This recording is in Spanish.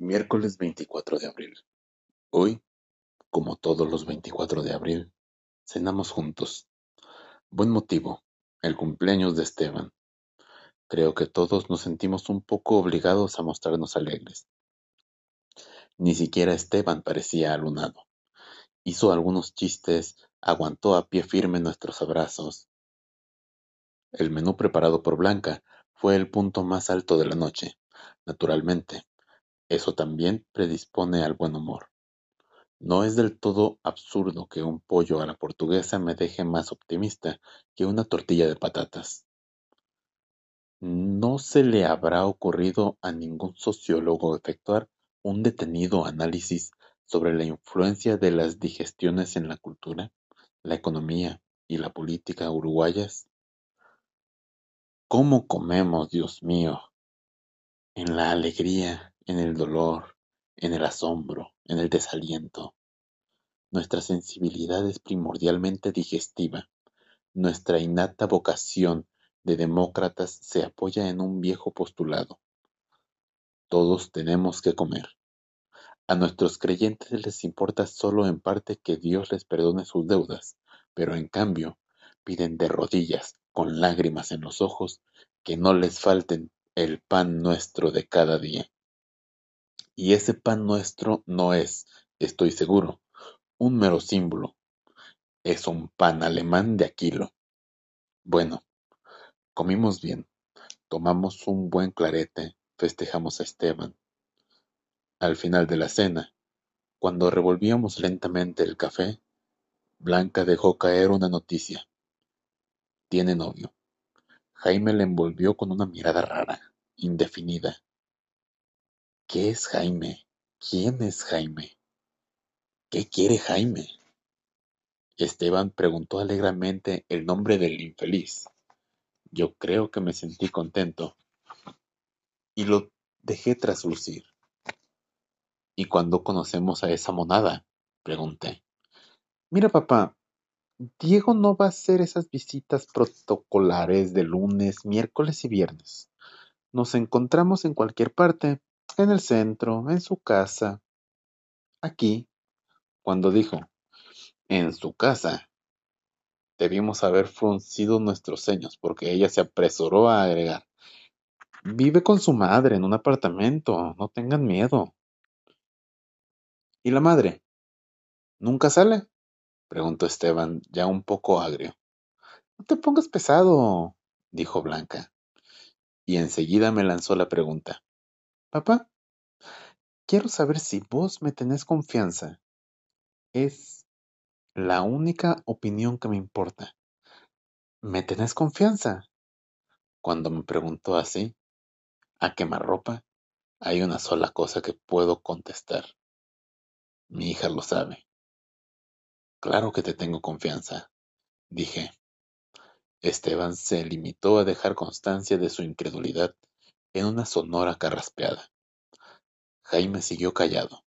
Miércoles 24 de abril. Hoy, como todos los 24 de abril, cenamos juntos. Buen motivo, el cumpleaños de Esteban. Creo que todos nos sentimos un poco obligados a mostrarnos alegres. Ni siquiera Esteban parecía alunado. Hizo algunos chistes, aguantó a pie firme nuestros abrazos. El menú preparado por Blanca fue el punto más alto de la noche, naturalmente eso también predispone al buen humor. No es del todo absurdo que un pollo a la portuguesa me deje más optimista que una tortilla de patatas. ¿No se le habrá ocurrido a ningún sociólogo efectuar un detenido análisis sobre la influencia de las digestiones en la cultura, la economía y la política uruguayas? ¿Cómo comemos, Dios mío? En la alegría, en el dolor, en el asombro, en el desaliento. Nuestra sensibilidad es primordialmente digestiva. Nuestra innata vocación de demócratas se apoya en un viejo postulado. Todos tenemos que comer. A nuestros creyentes les importa solo en parte que Dios les perdone sus deudas, pero en cambio piden de rodillas, con lágrimas en los ojos, que no les falten el pan nuestro de cada día. Y ese pan nuestro no es, estoy seguro, un mero símbolo. Es un pan alemán de Aquilo. Bueno, comimos bien, tomamos un buen clarete, festejamos a Esteban. Al final de la cena, cuando revolvíamos lentamente el café, Blanca dejó caer una noticia. Tiene novio. Jaime le envolvió con una mirada rara, indefinida. ¿Qué es Jaime? ¿Quién es Jaime? ¿Qué quiere Jaime? Esteban preguntó alegremente el nombre del infeliz. Yo creo que me sentí contento y lo dejé traslucir. ¿Y cuándo conocemos a esa monada? pregunté. Mira, papá, Diego no va a hacer esas visitas protocolares de lunes, miércoles y viernes. Nos encontramos en cualquier parte, en el centro, en su casa. Aquí, cuando dijo, en su casa, debimos haber fruncido nuestros ceños, porque ella se apresuró a agregar, vive con su madre en un apartamento, no tengan miedo. ¿Y la madre? ¿Nunca sale? preguntó Esteban, ya un poco agrio. No te pongas pesado, dijo Blanca, y enseguida me lanzó la pregunta. Papá, quiero saber si vos me tenés confianza. Es la única opinión que me importa. ¿Me tenés confianza? Cuando me preguntó así, a quemarropa, hay una sola cosa que puedo contestar. Mi hija lo sabe. Claro que te tengo confianza, dije. Esteban se limitó a dejar constancia de su incredulidad en una sonora carraspeada. Jaime siguió callado.